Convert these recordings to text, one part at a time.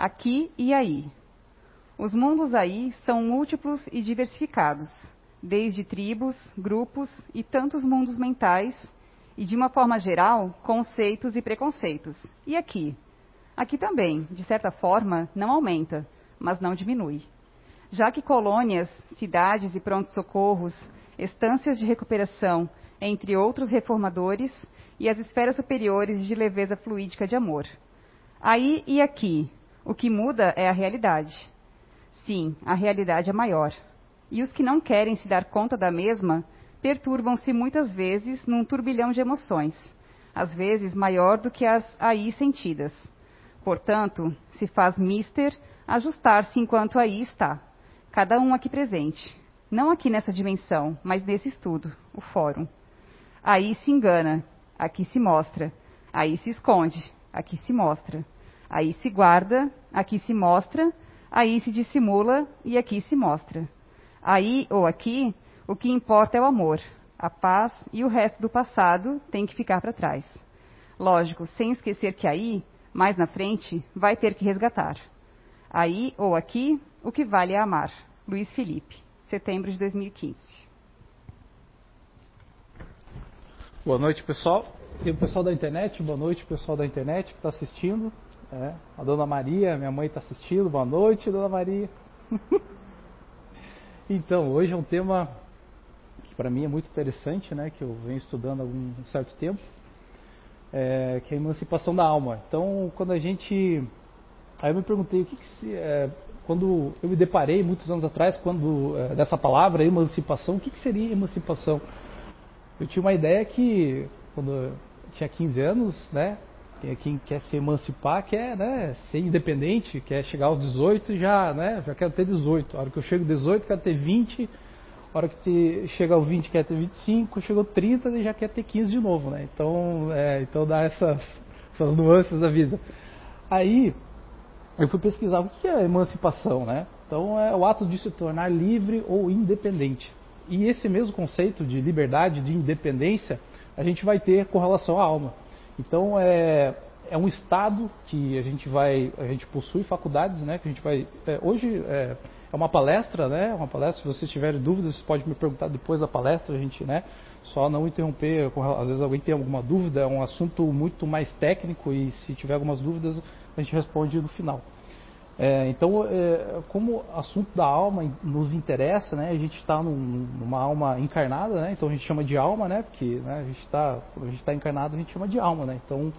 aqui e aí. Os mundos aí são múltiplos e diversificados, desde tribos, grupos e tantos mundos mentais, e de uma forma geral, conceitos e preconceitos. E aqui? Aqui também, de certa forma, não aumenta, mas não diminui. Já que colônias, cidades e prontos-socorros, estâncias de recuperação, entre outros reformadores, e as esferas superiores de leveza fluídica de amor. Aí e aqui, o que muda é a realidade. Sim, a realidade é maior. E os que não querem se dar conta da mesma perturbam-se muitas vezes num turbilhão de emoções, às vezes maior do que as aí sentidas. Portanto, se faz mister ajustar-se enquanto aí está, cada um aqui presente. Não aqui nessa dimensão, mas nesse estudo, o fórum. Aí se engana, aqui se mostra. Aí se esconde, aqui se mostra. Aí se guarda, aqui se mostra. Aí se dissimula e aqui se mostra. Aí ou aqui, o que importa é o amor, a paz e o resto do passado tem que ficar para trás. Lógico, sem esquecer que aí, mais na frente, vai ter que resgatar. Aí ou aqui, o que vale é amar. Luiz Felipe, setembro de 2015. Boa noite, pessoal. Tem o pessoal da internet, boa noite, pessoal da internet que está assistindo. É, a dona Maria, minha mãe está assistindo. Boa noite, dona Maria. então, hoje é um tema que para mim é muito interessante, né, que eu venho estudando há algum certo tempo, é, que é a emancipação da alma. Então, quando a gente. Aí eu me perguntei o que, que se. É, quando eu me deparei muitos anos atrás quando é, dessa palavra emancipação, o que, que seria emancipação? Eu tinha uma ideia que quando eu tinha 15 anos, né, quem quer se emancipar quer né, ser independente, quer chegar aos 18 e já, né, já quero ter 18. A hora que eu chego 18, quero ter 20. A hora que chega aos 20, quer ter 25. Chegou 30 e já quer ter 15 de novo. Né? Então, é, então dá essas, essas nuances da vida. Aí eu fui pesquisar o que é emancipação. Né? Então é o ato de se tornar livre ou independente. E esse mesmo conceito de liberdade, de independência, a gente vai ter com relação à alma. Então é, é um estado que a gente vai, a gente possui faculdades, né? Que a gente vai. É, hoje é, é, uma palestra, né? Uma palestra. Se vocês tiverem dúvidas, você pode me perguntar depois da palestra, a gente, né? Só não interromper. Às vezes alguém tem alguma dúvida, é um assunto muito mais técnico e se tiver algumas dúvidas a gente responde no final. É, então, é, como assunto da alma nos interessa, né, a gente está num, numa alma encarnada, né, então a gente chama de alma, né, porque né, a gente está, está encarnado, a gente chama de alma. Né, então,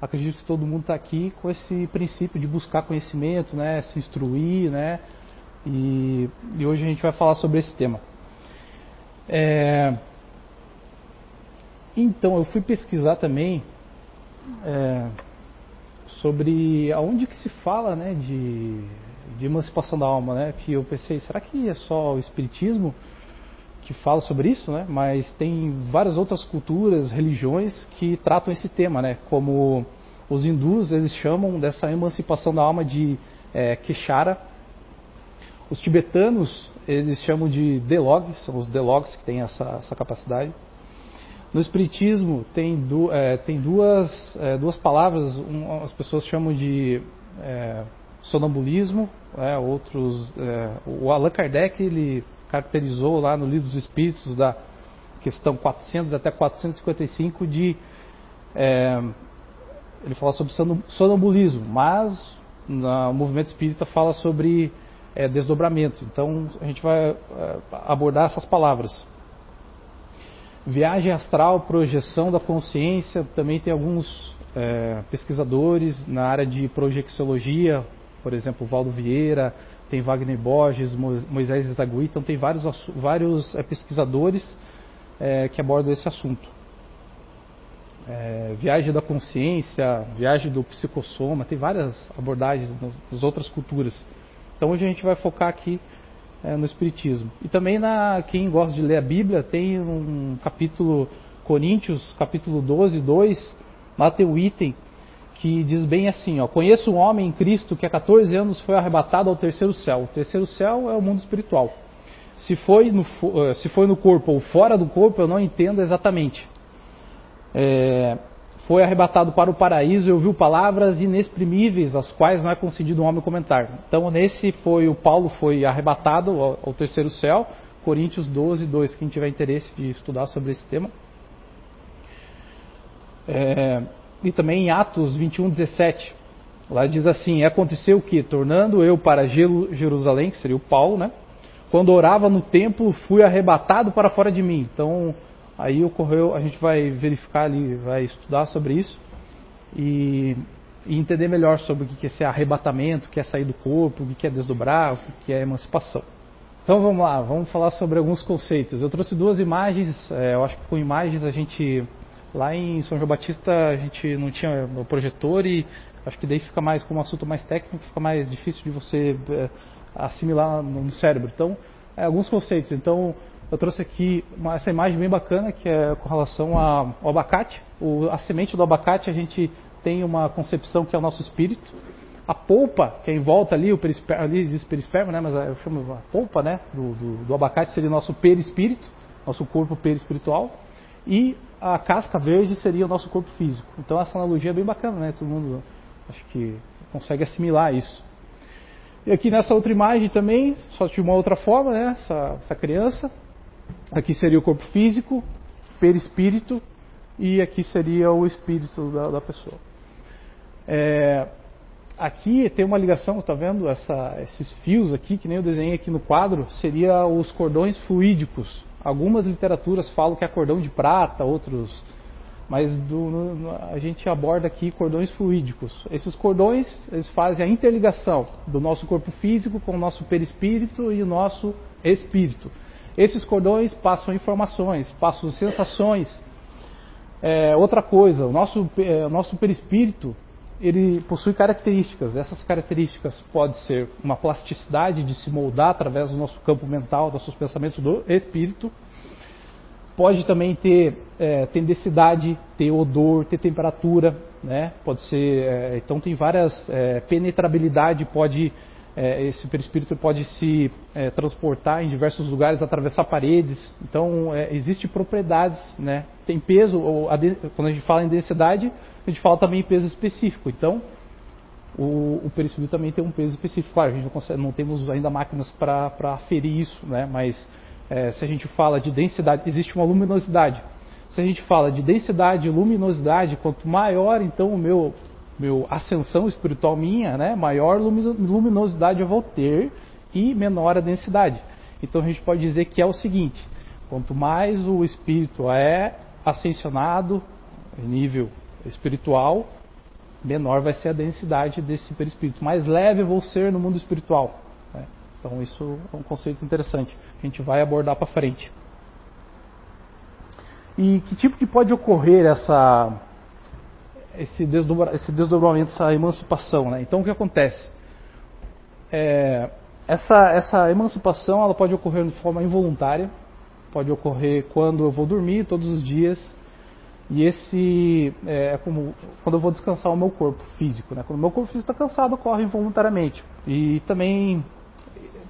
acredito que todo mundo está aqui com esse princípio de buscar conhecimento, né, se instruir, né, e, e hoje a gente vai falar sobre esse tema. É, então, eu fui pesquisar também. É, sobre aonde que se fala né, de, de emancipação da alma, né? Que eu pensei, será que é só o espiritismo que fala sobre isso, né? Mas tem várias outras culturas, religiões que tratam esse tema, né? Como os hindus, eles chamam dessa emancipação da alma de é, Keshara. Os tibetanos, eles chamam de Delog, são os Delogs que têm essa, essa capacidade. No Espiritismo tem, du, é, tem duas, é, duas palavras, um, as pessoas chamam de é, sonambulismo, é, outros. É, o Allan Kardec ele caracterizou lá no Livro dos Espíritos da questão 400 até 455 de é, ele fala sobre sonambulismo, mas no movimento espírita fala sobre desdobramento. Então a gente vai abordar essas palavras. Viagem astral, projeção da consciência, também tem alguns é, pesquisadores na área de projeciologia, por exemplo, Valdo Vieira, tem Wagner Borges, Moisés Zagui, então tem vários, vários é, pesquisadores é, que abordam esse assunto. É, viagem da consciência, viagem do psicossoma, tem várias abordagens nas outras culturas. Então hoje a gente vai focar aqui é, no Espiritismo. E também na quem gosta de ler a Bíblia tem um capítulo Coríntios, capítulo 12, 2, lá tem um item que diz bem assim, ó, conheço um homem em Cristo que há 14 anos foi arrebatado ao terceiro céu. O terceiro céu é o mundo espiritual. Se foi no, se foi no corpo ou fora do corpo, eu não entendo exatamente. É, foi arrebatado para o paraíso e ouviu palavras inexprimíveis, as quais não é concedido um homem comentar. Então, nesse foi o Paulo foi arrebatado ao, terceiro céu, Coríntios 12, 2. Quem tiver interesse de estudar sobre esse tema. É, e também em Atos 21, 17. Lá diz assim: Aconteceu que, tornando eu para Jerusalém, que seria o Paulo, né? Quando orava no templo, fui arrebatado para fora de mim. Então, aí ocorreu, a gente vai verificar ali, vai estudar sobre isso e, e entender melhor sobre o que é esse arrebatamento, o que é sair do corpo, o que é desdobrar, o que é emancipação. Então vamos lá, vamos falar sobre alguns conceitos. Eu trouxe duas imagens, é, eu acho que com imagens a gente, lá em São João Batista, a gente não tinha o projetor e acho que daí fica mais, como um assunto mais técnico, fica mais difícil de você é, assimilar no cérebro. Então, é, alguns conceitos. Então, eu trouxe aqui uma, essa imagem bem bacana que é com relação ao abacate. O, a semente do abacate a gente tem uma concepção que é o nosso espírito a polpa, que é em volta ali, o perisperma, ali diz perisperma, né, mas eu chamo a polpa né, do, do, do abacate seria o nosso perispírito, nosso corpo perispiritual, e a casca verde seria o nosso corpo físico. Então essa analogia é bem bacana, né? Todo mundo acho que consegue assimilar isso. E aqui nessa outra imagem também, só de uma outra forma, né? Essa, essa criança. Aqui seria o corpo físico, perispírito, e aqui seria o espírito da, da pessoa. É, aqui tem uma ligação, está vendo? Essa, esses fios aqui, que nem eu desenhei aqui no quadro, seria os cordões fluídicos. Algumas literaturas falam que é cordão de prata, outros, mas do, no, a gente aborda aqui cordões fluídicos. Esses cordões eles fazem a interligação do nosso corpo físico com o nosso perispírito e o nosso espírito. Esses cordões passam informações, passam sensações. É, outra coisa, o nosso, é, o nosso perispírito ele possui características. Essas características podem ser uma plasticidade de se moldar através do nosso campo mental, dos nossos pensamentos do espírito. Pode também ter é, tendecidade, ter odor, ter temperatura, né? Pode ser, é, então tem várias é, penetrabilidade, pode é, esse perispírito pode se é, transportar em diversos lugares, atravessar paredes. Então, é, existe propriedades, né? Tem peso, ou a de, quando a gente fala em densidade, a gente fala também em peso específico. Então, o, o perispírito também tem um peso específico. Claro, a gente não, consegue, não temos ainda máquinas para aferir isso, né? Mas é, se a gente fala de densidade, existe uma luminosidade. Se a gente fala de densidade e luminosidade, quanto maior então o meu meu ascensão espiritual minha, né, maior luminosidade eu vou ter e menor a densidade. Então a gente pode dizer que é o seguinte: quanto mais o espírito é ascensionado em nível espiritual, menor vai ser a densidade desse perispírito. Mais leve eu vou ser no mundo espiritual. Né? Então isso é um conceito interessante. A gente vai abordar para frente. E que tipo que pode ocorrer essa esse, desdobra, esse desdobramento, essa emancipação. Né? Então o que acontece? É, essa, essa emancipação ela pode ocorrer de forma involuntária, pode ocorrer quando eu vou dormir todos os dias, e esse é, é como quando eu vou descansar o meu corpo físico. Né? Quando o meu corpo físico está cansado, ocorre involuntariamente. E também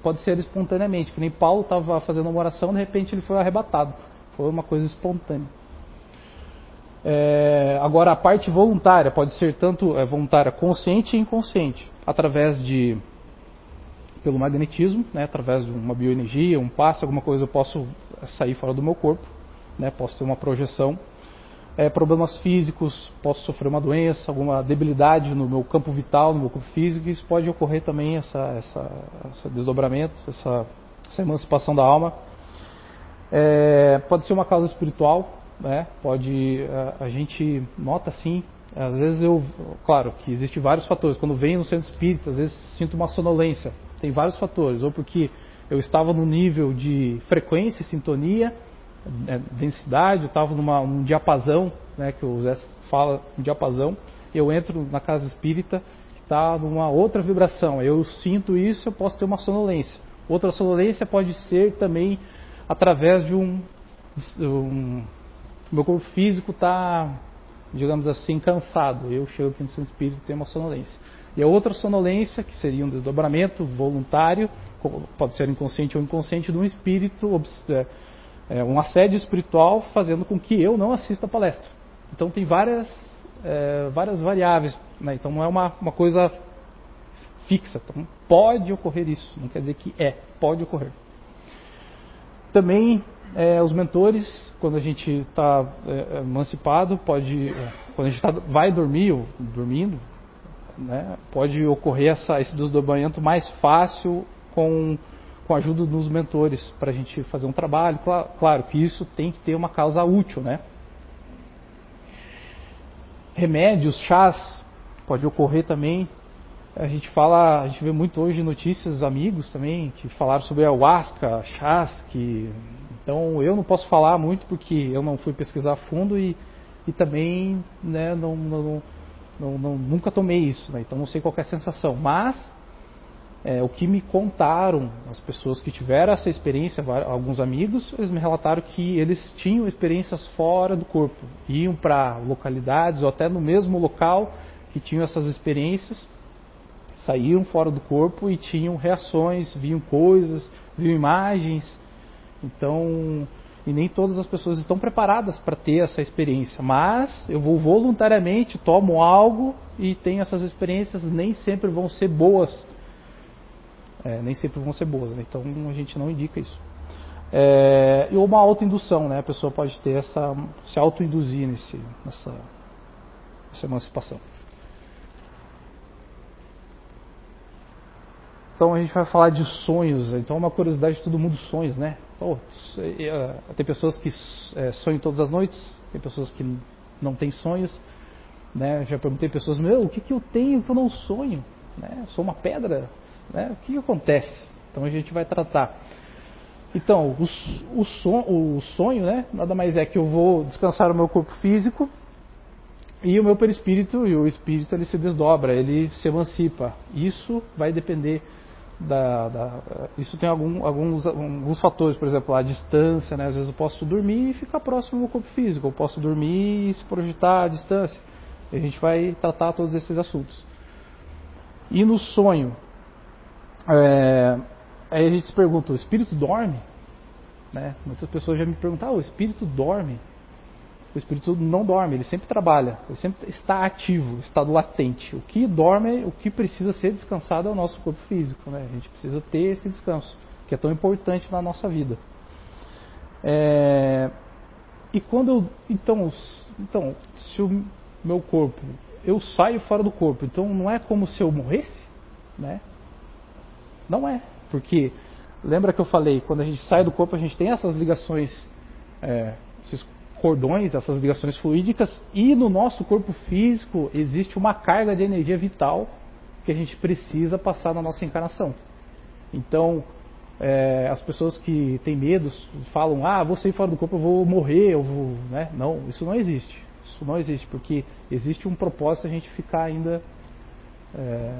pode ser espontaneamente, que nem Paulo estava fazendo uma oração, de repente ele foi arrebatado. Foi uma coisa espontânea. É, agora, a parte voluntária pode ser tanto é, voluntária consciente e inconsciente, através de pelo magnetismo, né, através de uma bioenergia, um passe, alguma coisa eu posso sair fora do meu corpo, né, posso ter uma projeção. É, problemas físicos, posso sofrer uma doença, alguma debilidade no meu campo vital, no meu corpo físico, isso pode ocorrer também, essa, essa, esse desdobramento, essa, essa emancipação da alma. É, pode ser uma causa espiritual, né? Pode a, a gente nota assim, às vezes eu, claro, que existem vários fatores. Quando venho no centro espírita, às vezes sinto uma sonolência. Tem vários fatores, ou porque eu estava no nível de frequência, sintonia, é, densidade, eu estava num diapasão, né, que o Zé fala, um diapasão, eu entro na casa espírita que está numa outra vibração, eu sinto isso, eu posso ter uma sonolência. Outra sonolência pode ser também através de um, um meu corpo físico está, digamos assim, cansado. Eu chego aqui no seu espírito e tenho uma sonolência. E a outra sonolência, que seria um desdobramento voluntário, pode ser inconsciente ou inconsciente, de um espírito, é, é, um assédio espiritual fazendo com que eu não assista a palestra. Então tem várias é, várias variáveis, né? então não é uma, uma coisa fixa. Então pode ocorrer isso, não quer dizer que é, pode ocorrer. Também é, os mentores, quando a gente está é, emancipado, pode, é, quando a gente tá, vai dormir ou dormindo, né, pode ocorrer essa, esse desdobramento mais fácil com, com a ajuda dos mentores para a gente fazer um trabalho. Claro, claro, que isso tem que ter uma causa útil, né? Remédios, chás, pode ocorrer também. A gente fala, a gente vê muito hoje notícias, amigos também, que falaram sobre ayahuasca, chás, que então eu não posso falar muito porque eu não fui pesquisar a fundo e, e também né, não, não, não, não, nunca tomei isso, né? então não sei qual é a sensação. Mas é, o que me contaram, as pessoas que tiveram essa experiência, alguns amigos, eles me relataram que eles tinham experiências fora do corpo, iam para localidades ou até no mesmo local que tinham essas experiências, saíam fora do corpo e tinham reações, viam coisas, viam imagens. Então, e nem todas as pessoas estão preparadas para ter essa experiência. Mas eu vou voluntariamente, tomo algo e tenho essas experiências, nem sempre vão ser boas. É, nem sempre vão ser boas, né? então a gente não indica isso. É, e uma autoindução, né? a pessoa pode ter essa, se autoinduzir nesse, nessa, nessa emancipação. Então a gente vai falar de sonhos. Então é uma curiosidade de todo mundo sonhos, né? Oh, tem pessoas que é, sonham todas as noites, tem pessoas que não têm sonhos. Né? Já perguntei pessoas, meu, o que, que eu tenho que eu não sonho? Né? Sou uma pedra? Né? O que, que acontece? Então a gente vai tratar. Então, o, o, son, o sonho, né, nada mais é que eu vou descansar o meu corpo físico e o meu perispírito, e o espírito ele se desdobra, ele se emancipa. Isso vai depender da, da, isso tem algum, alguns, alguns fatores, por exemplo, a distância, né? às vezes eu posso dormir e ficar próximo meu corpo físico, eu posso dormir e se projetar à distância. E a gente vai tratar todos esses assuntos. E no sonho, é, aí a gente se pergunta, o espírito dorme? Né? Muitas pessoas já me perguntam, ah, o espírito dorme? O espírito não dorme, ele sempre trabalha, ele sempre está ativo, estado latente. O que dorme, o que precisa ser descansado é o nosso corpo físico. Né? A gente precisa ter esse descanso, que é tão importante na nossa vida. É... E quando eu. Então, então, se o meu corpo. Eu saio fora do corpo, então não é como se eu morresse? Né? Não é. Porque, lembra que eu falei, quando a gente sai do corpo, a gente tem essas ligações. É, esses cordões, essas ligações fluídicas, e no nosso corpo físico existe uma carga de energia vital que a gente precisa passar na nossa encarnação. Então, é, as pessoas que têm medo falam: ah, vou sair fora do corpo, eu vou morrer, eu vou. Né? Não, isso não existe. Isso não existe, porque existe um propósito a gente ficar ainda é,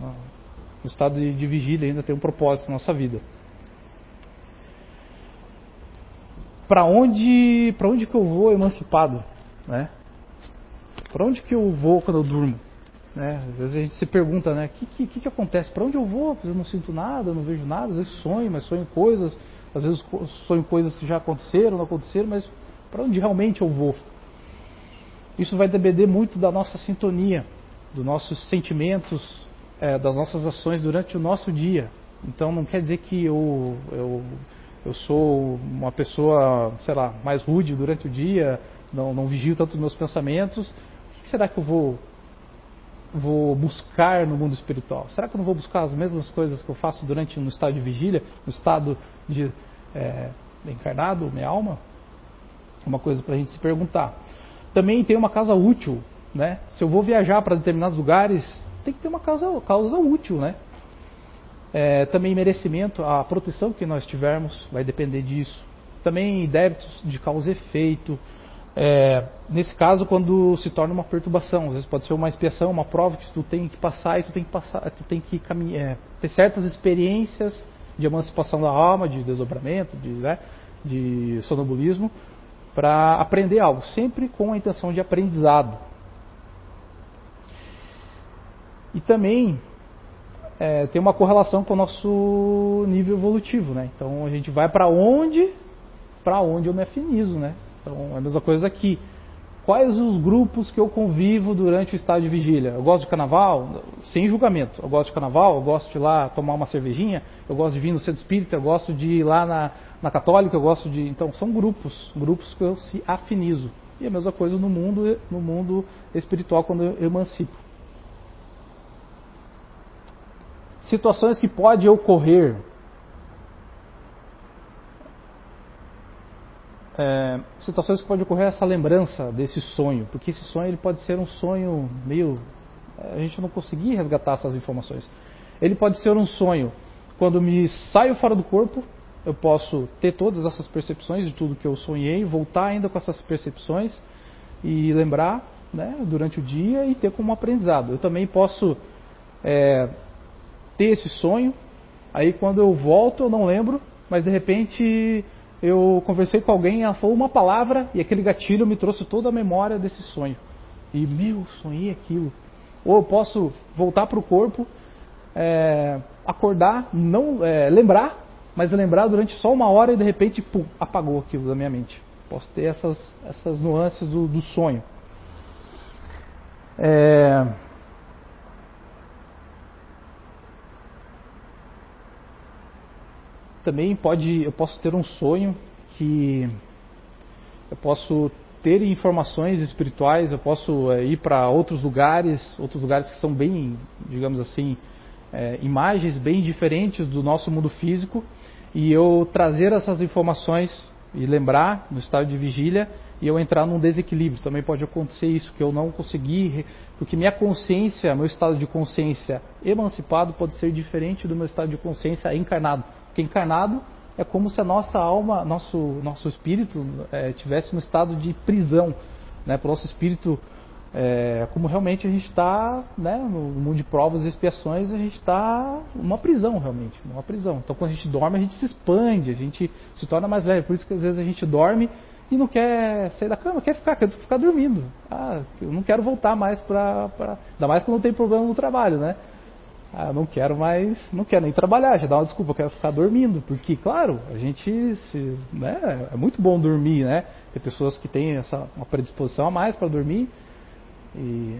no estado de, de vigília, ainda tem um propósito na nossa vida. Para onde, para onde que eu vou emancipado, né? Para onde que eu vou quando eu durmo? Né? Às vezes a gente se pergunta, né? O que, que, que, acontece? Para onde eu vou? Eu não sinto nada, não vejo nada. Às vezes sonho, mas sonho coisas. Às vezes sonho coisas que já aconteceram, não aconteceram, mas para onde realmente eu vou? Isso vai depender muito da nossa sintonia, dos nossos sentimentos, é, das nossas ações durante o nosso dia. Então não quer dizer que eu, eu eu sou uma pessoa, sei lá, mais rude durante o dia, não, não vigio tanto os meus pensamentos, o que será que eu vou, vou buscar no mundo espiritual? Será que eu não vou buscar as mesmas coisas que eu faço durante no estado de vigília, no estado de é, encarnado, minha alma? Uma coisa para a gente se perguntar. Também tem uma causa útil, né? Se eu vou viajar para determinados lugares, tem que ter uma causa, causa útil, né? É, também merecimento, a proteção que nós tivermos vai depender disso. Também débitos de causa e efeito. É, nesse caso, quando se torna uma perturbação, às vezes pode ser uma expiação, uma prova que tu tem que passar e tu tem que passar, tu tem que caminhar, é, ter certas experiências de emancipação da alma, de desdobramento, de, né, de para aprender algo, sempre com a intenção de aprendizado. E também é, tem uma correlação com o nosso nível evolutivo, né? Então a gente vai para onde, para onde eu me afinizo, né? Então é a mesma coisa aqui. Quais os grupos que eu convivo durante o estado de vigília? Eu gosto de carnaval? Sem julgamento. Eu gosto de carnaval, eu gosto de ir lá tomar uma cervejinha, eu gosto de vir no centro espírita, eu gosto de ir lá na, na católica, eu gosto de. Então, são grupos, grupos que eu se afinizo. E a mesma coisa no mundo, no mundo espiritual quando eu emancipo. Situações que podem ocorrer é, situações que pode ocorrer essa lembrança desse sonho, porque esse sonho ele pode ser um sonho meio a gente não conseguir resgatar essas informações. Ele pode ser um sonho quando me saio fora do corpo, eu posso ter todas essas percepções de tudo que eu sonhei, voltar ainda com essas percepções e lembrar né, durante o dia e ter como aprendizado. Eu também posso é, ter esse sonho, aí quando eu volto eu não lembro, mas de repente eu conversei com alguém, ela falou uma palavra e aquele gatilho me trouxe toda a memória desse sonho. E, meu, sonhei aquilo. Ou eu posso voltar para o corpo, é, acordar, não é, lembrar, mas lembrar durante só uma hora e de repente pum, apagou aquilo da minha mente. Posso ter essas, essas nuances do, do sonho. É, também pode, eu posso ter um sonho que eu posso ter informações espirituais, eu posso é, ir para outros lugares, outros lugares que são bem, digamos assim, é, imagens bem diferentes do nosso mundo físico, e eu trazer essas informações e lembrar no estado de vigília e eu entrar num desequilíbrio. Também pode acontecer isso, que eu não conseguir, porque minha consciência, meu estado de consciência emancipado pode ser diferente do meu estado de consciência encarnado. Porque encarnado é como se a nossa alma, nosso, nosso espírito é, tivesse um estado de prisão. Né? Para o nosso espírito, é, como realmente a gente está né, no mundo de provas e expiações, a gente está numa prisão realmente, numa prisão. Então quando a gente dorme, a gente se expande, a gente se torna mais leve. Por isso que às vezes a gente dorme e não quer sair da cama, quer ficar, quer ficar dormindo. Ah, eu não quero voltar mais para. Pra... Ainda mais quando não tem problema no trabalho, né? Ah, não quero mais, não quero nem trabalhar, já dá uma desculpa, eu quero ficar dormindo, porque, claro, a gente, se, né, é muito bom dormir, né? Tem pessoas que têm essa uma predisposição a mais para dormir e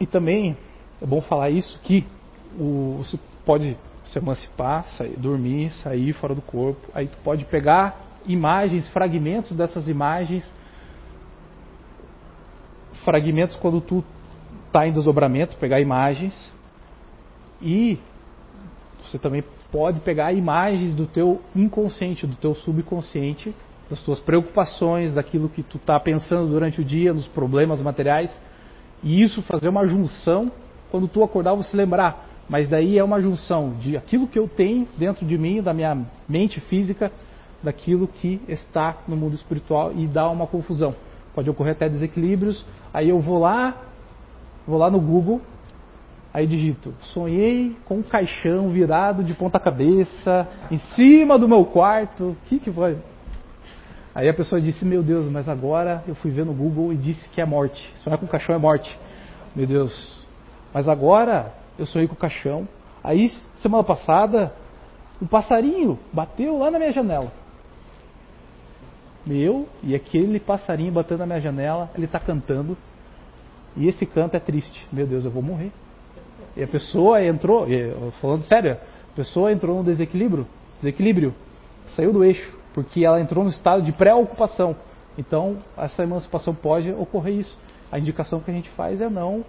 e também é bom falar isso que o, você pode se emancipar, sair, dormir, sair fora do corpo, aí tu pode pegar imagens, fragmentos dessas imagens, fragmentos quando tu está em desdobramento, pegar imagens e você também pode pegar imagens do teu inconsciente, do teu subconsciente, das tuas preocupações, daquilo que tu está pensando durante o dia, nos problemas materiais, e isso fazer uma junção quando tu acordar você lembrar. Mas daí é uma junção de aquilo que eu tenho dentro de mim, da minha mente física, daquilo que está no mundo espiritual e dá uma confusão. Pode ocorrer até desequilíbrios. Aí eu vou lá, Vou lá no Google, aí digito: sonhei com um caixão virado de ponta cabeça em cima do meu quarto. O que que foi? Aí a pessoa disse: Meu Deus, mas agora eu fui ver no Google e disse que é morte. Sonhar com caixão é morte. Meu Deus. Mas agora eu sonhei com caixão. Aí, semana passada, um passarinho bateu lá na minha janela. Meu, e aquele passarinho batendo na minha janela, ele está cantando e esse canto é triste. Meu Deus, eu vou morrer. E a pessoa entrou, falando sério, a pessoa entrou no desequilíbrio, desequilíbrio, saiu do eixo, porque ela entrou no estado de pré-ocupação. Então, essa emancipação pode ocorrer isso. A indicação que a gente faz é não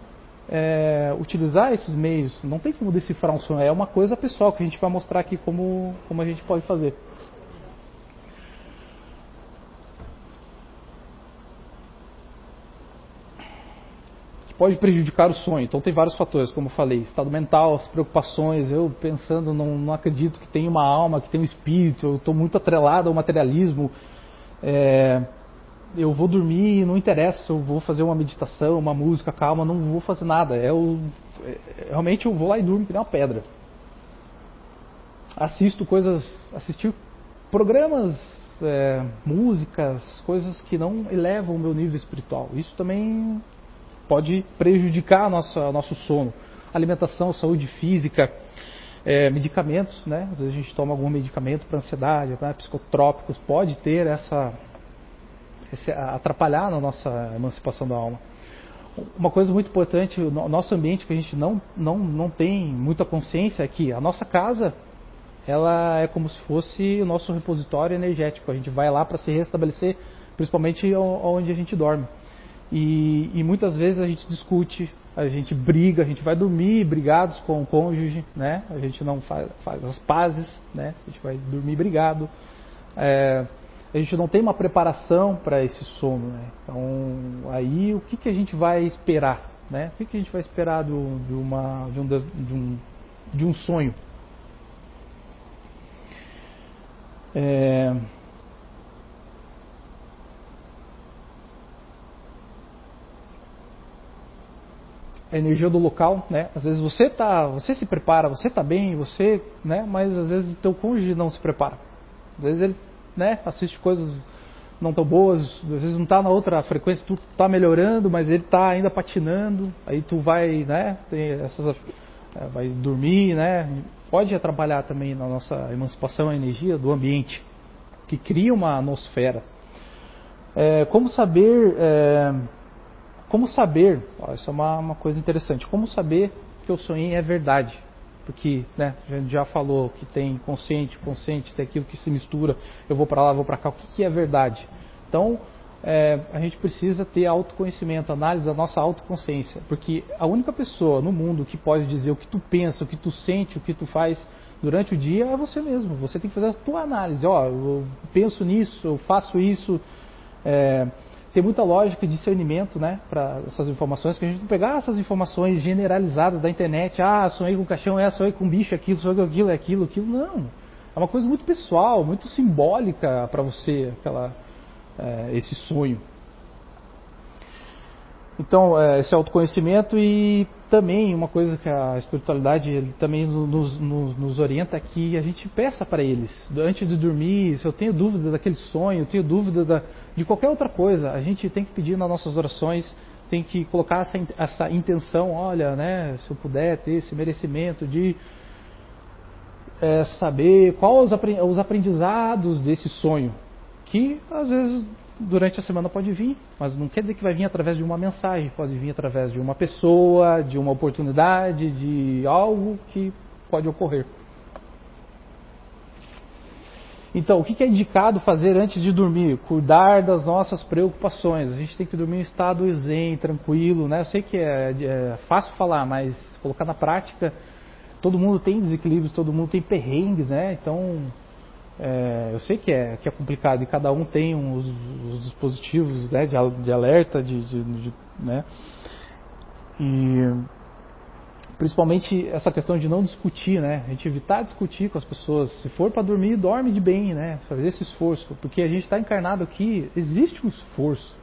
é, utilizar esses meios. Não tem como decifrar um sonho, é uma coisa pessoal que a gente vai mostrar aqui como, como a gente pode fazer. Pode prejudicar o sonho. Então tem vários fatores, como eu falei, estado mental, as preocupações, eu pensando, não, não acredito que tem uma alma, que tem um espírito, eu estou muito atrelado ao materialismo. É, eu vou dormir, não interessa, eu vou fazer uma meditação, uma música calma, não vou fazer nada. Eu, é, realmente eu vou lá e durmo que nem uma pedra. Assisto coisas, assistir programas, é, músicas, coisas que não elevam o meu nível espiritual. Isso também pode prejudicar nossa, nosso sono. Alimentação, saúde física, é, medicamentos, né? Às vezes a gente toma algum medicamento para ansiedade, né? psicotrópicos, pode ter essa, atrapalhar na nossa emancipação da alma. Uma coisa muito importante, o nosso ambiente que a gente não, não, não tem muita consciência é que a nossa casa ela é como se fosse o nosso repositório energético. A gente vai lá para se restabelecer, principalmente onde a gente dorme. E, e, muitas vezes a gente discute, a gente briga, a gente vai dormir brigados com o cônjuge, né? A gente não faz, faz as pazes, né? A gente vai dormir brigado. É, a gente não tem uma preparação para esse sono, né? Então, aí o que, que a gente vai esperar, né? O que, que a gente vai esperar do, de, uma, de, um, de, um, de um sonho? É, a energia do local, né? Às vezes você tá, você se prepara, você tá bem, você, né? Mas às vezes teu cônjuge não se prepara. Às vezes ele, né? Assiste coisas não tão boas, às vezes não tá na outra frequência, tu tá melhorando, mas ele tá ainda patinando. Aí tu vai, né? Tem essas, é, vai dormir, né? Pode atrapalhar também na nossa emancipação a energia do ambiente, que cria uma atmosfera. É, como saber é, como saber, ó, isso é uma, uma coisa interessante, como saber que eu sonhei é verdade? Porque né, a gente já falou que tem consciente, consciente, tem aquilo que se mistura, eu vou para lá, vou para cá, o que, que é verdade? Então, é, a gente precisa ter autoconhecimento, análise da nossa autoconsciência, porque a única pessoa no mundo que pode dizer o que tu pensa, o que tu sente, o que tu faz durante o dia é você mesmo. Você tem que fazer a tua análise. Ó, eu penso nisso, eu faço isso. É, ter muita lógica e discernimento né, para essas informações, que a gente não pegar essas informações generalizadas da internet, ah, sonhei com caixão, é, sonhei com bicho, aquilo, sonhei com aquilo, é aquilo, aquilo, não. É uma coisa muito pessoal, muito simbólica para você, aquela, é, esse sonho. Então, é, esse autoconhecimento e também uma coisa que a espiritualidade também nos, nos, nos orienta é que a gente peça para eles, antes de dormir, se eu tenho dúvida daquele sonho, eu tenho dúvida da, de qualquer outra coisa, a gente tem que pedir nas nossas orações, tem que colocar essa, essa intenção, olha, né, se eu puder ter esse merecimento de é, saber quais os aprendizados desse sonho, que às vezes durante a semana pode vir, mas não quer dizer que vai vir através de uma mensagem, pode vir através de uma pessoa, de uma oportunidade, de algo que pode ocorrer. Então, o que é indicado fazer antes de dormir? Cuidar das nossas preocupações. A gente tem que dormir em estado zen, tranquilo, né? Eu sei que é, é fácil falar, mas colocar na prática, todo mundo tem desequilíbrios, todo mundo tem perrengues, né? Então, é, eu sei que é, que é complicado e cada um tem os, os dispositivos né, de, de, alerta, de, de, de, né? E principalmente essa questão de não discutir, né? A gente evitar discutir com as pessoas. Se for para dormir, dorme de bem, né? Fazer esse esforço, porque a gente está encarnado aqui, existe um esforço.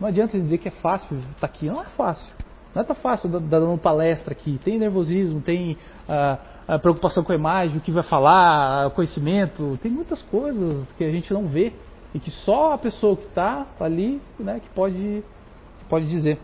Não adianta dizer que é fácil estar tá aqui, não é fácil. Não é fácil dar dando palestra aqui. Tem nervosismo, tem ah, a preocupação com a imagem, o que vai falar, conhecimento, tem muitas coisas que a gente não vê e que só a pessoa que está ali né, que pode, pode dizer.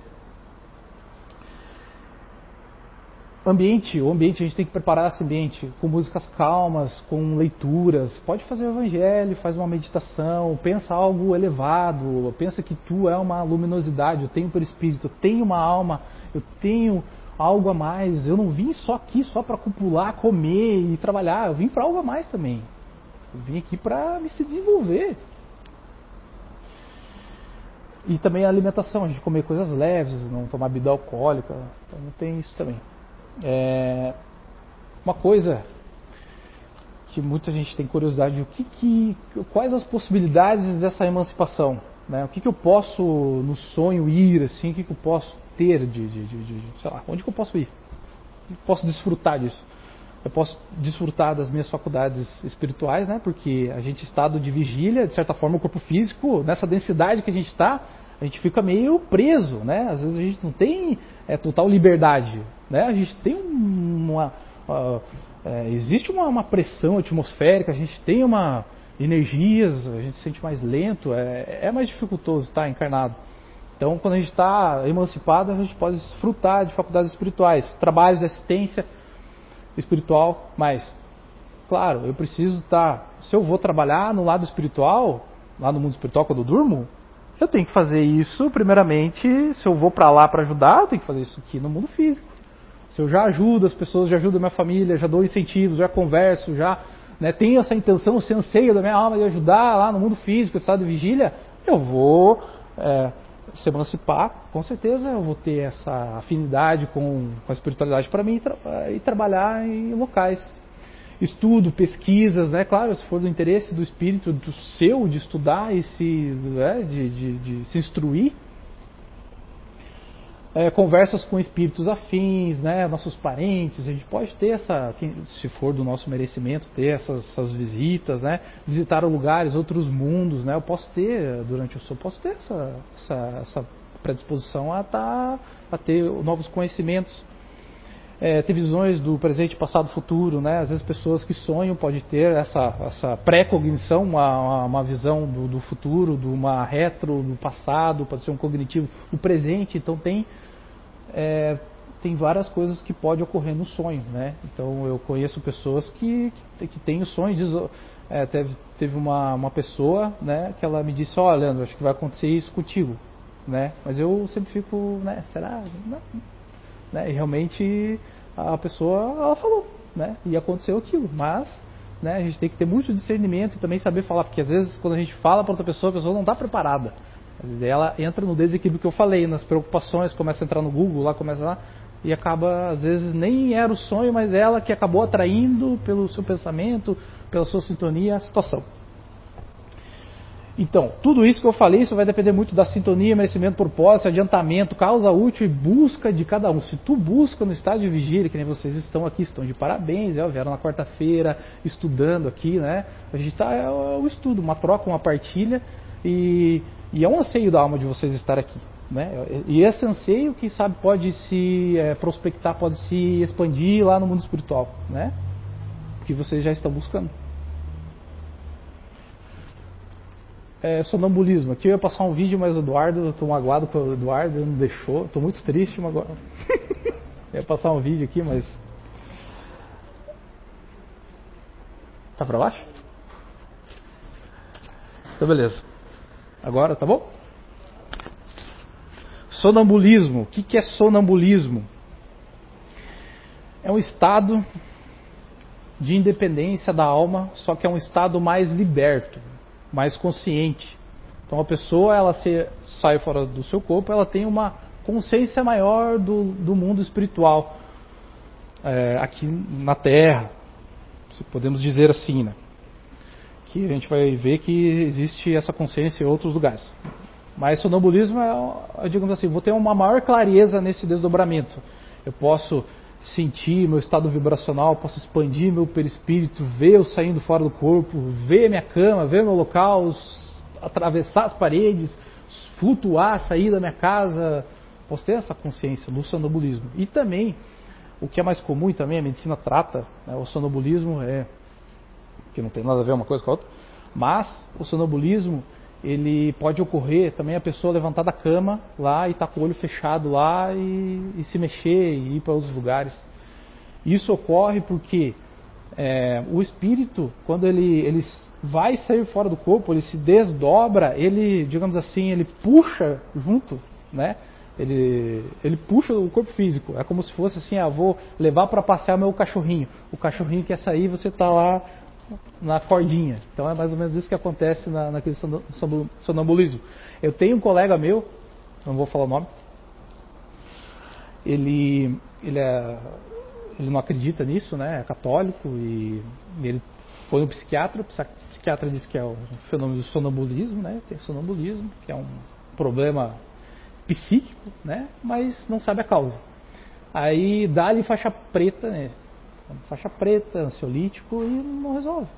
Ambiente, o ambiente, a gente tem que preparar esse ambiente com músicas calmas, com leituras. Pode fazer o evangelho, faz uma meditação, pensa algo elevado, pensa que tu é uma luminosidade, eu tenho por espírito, eu tenho uma alma, eu tenho algo a mais. Eu não vim só aqui só para copular, comer e trabalhar. Eu vim para algo a mais também. Eu vim aqui para me se desenvolver. E também a alimentação, a gente comer coisas leves, não tomar bebida alcoólica. Então tem isso também. É uma coisa que muita gente tem curiosidade, o que, que quais as possibilidades dessa emancipação? Né? O que, que eu posso no sonho ir assim? O que, que eu posso ter de, de, de, de, sei lá, onde que eu posso ir? Posso desfrutar disso. Eu posso desfrutar das minhas faculdades espirituais, né? Porque a gente estado de vigília, de certa forma, o corpo físico, nessa densidade que a gente está, a gente fica meio preso, né? Às vezes a gente não tem é, total liberdade, né? A gente tem uma, uh, é, existe uma, uma, pressão atmosférica, a gente tem uma energias, a gente se sente mais lento, é, é mais dificultoso estar encarnado. Então, quando a gente está emancipado, a gente pode desfrutar de faculdades espirituais, trabalhos de assistência espiritual, mas, claro, eu preciso estar. Tá, se eu vou trabalhar no lado espiritual, lá no mundo espiritual, quando eu durmo, eu tenho que fazer isso, primeiramente, se eu vou para lá para ajudar, eu tenho que fazer isso aqui no mundo físico. Se eu já ajudo as pessoas, já ajudo a minha família, já dou incentivos, já converso, já né, tenho essa intenção, esse anseio da minha alma de ajudar lá no mundo físico, estado de vigília, eu vou é, se emancipar, com certeza eu vou ter essa afinidade com, com a espiritualidade para mim e, tra e trabalhar em locais estudo, pesquisas, né? Claro, se for do interesse do espírito do seu de estudar e se, né? de, de, de se instruir, é, conversas com espíritos afins, né, nossos parentes, a gente pode ter essa, se for do nosso merecimento, ter essas, essas visitas, né, visitar lugares, outros mundos, né, eu posso ter, durante o sono, posso ter essa, essa, essa predisposição a, tá, a ter novos conhecimentos é, ter visões do presente, passado, futuro, né? Às vezes pessoas que sonham podem ter essa, essa pré-cognição, uma, uma visão do, do, futuro, de uma retro do passado, pode ser um cognitivo do presente. Então tem é, tem várias coisas que podem ocorrer no sonho, né? Então eu conheço pessoas que, que, que têm o sonho, diz, é, teve, teve uma, uma pessoa, né, que ela me disse, olha, Leandro, acho que vai acontecer isso contigo, né? Mas eu sempre fico, né, será? Não, né? E realmente a pessoa ela falou, né? E aconteceu aquilo, mas né, a gente tem que ter muito discernimento e também saber falar, porque às vezes quando a gente fala para outra pessoa, a pessoa não está preparada. Vezes ela entra no desequilíbrio que eu falei, nas preocupações, começa a entrar no Google, lá começa lá, e acaba, às vezes, nem era o sonho, mas ela que acabou atraindo pelo seu pensamento, pela sua sintonia, a situação. Então, tudo isso que eu falei, isso vai depender muito da sintonia, merecimento, propósito, adiantamento, causa útil e busca de cada um. Se tu busca no estado de vigília, que nem vocês estão aqui, estão de parabéns, é, vieram na quarta-feira estudando aqui, né? A gente está, é o estudo, uma troca, uma partilha, e, e, é um anseio da alma de vocês estar aqui. Né? E esse anseio, quem sabe, pode se é, prospectar, pode se expandir lá no mundo espiritual, né? Que vocês já estão buscando. é, sonambulismo. Aqui eu ia passar um vídeo, mas o Eduardo, eu tô magoado com o Eduardo, ele não deixou. Tô muito triste, agora. ia passar um vídeo aqui, mas. Tá pra baixo? Então beleza. Agora, tá bom? Sonambulismo. O que, que é sonambulismo? É um estado de independência da alma, só que é um estado mais liberto mais consciente. Então a pessoa ela se, sai fora do seu corpo, ela tem uma consciência maior do, do mundo espiritual é, aqui na Terra, se podemos dizer assim, né? Que a gente vai ver que existe essa consciência em outros lugares. Mas sonambulismo é, digamos assim, vou ter uma maior clareza nesse desdobramento. Eu posso sentir meu estado vibracional, posso expandir meu perispírito, ver eu saindo fora do corpo, ver minha cama, ver meu local, atravessar as paredes, flutuar, sair da minha casa. Posso ter essa consciência do sonambulismo. E também, o que é mais comum e também a medicina trata, né, o sonambulismo é que não tem nada a ver uma coisa com a outra, mas o sonambulismo ele pode ocorrer também a pessoa levantar da cama lá e estar tá com o olho fechado lá e, e se mexer e ir para outros lugares. Isso ocorre porque é, o espírito, quando ele, ele vai sair fora do corpo, ele se desdobra, ele, digamos assim, ele puxa junto, né? Ele, ele puxa o corpo físico. É como se fosse assim, ah, vou levar para passear meu cachorrinho. O cachorrinho quer sair, você está lá na cordinha. Então é mais ou menos isso que acontece na, naquele sonambulismo. Eu tenho um colega meu, não vou falar o nome, ele, ele, é, ele não acredita nisso, né? É católico e ele foi um psiquiatra, o psiquiatra disse que é o fenômeno do sonambulismo, né? Tem sonambulismo, que é um problema psíquico, né? Mas não sabe a causa. Aí dá-lhe faixa preta, né? Faixa preta, ansiolítico e não resolve.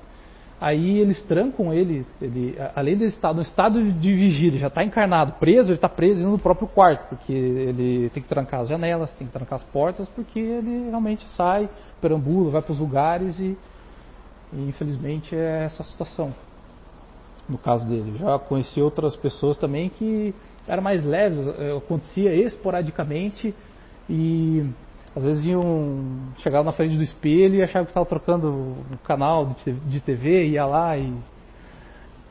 Aí eles trancam ele, ele além de estar no estado de vigília, já está encarnado, preso, ele está preso no próprio quarto, porque ele tem que trancar as janelas, tem que trancar as portas, porque ele realmente sai, perambula, vai para os lugares e, e infelizmente é essa situação. No caso dele, já conheci outras pessoas também que eram mais leves, eh, acontecia esporadicamente e às vezes iam, chegavam na frente do espelho e achavam que estava trocando o canal de TV, ia lá e.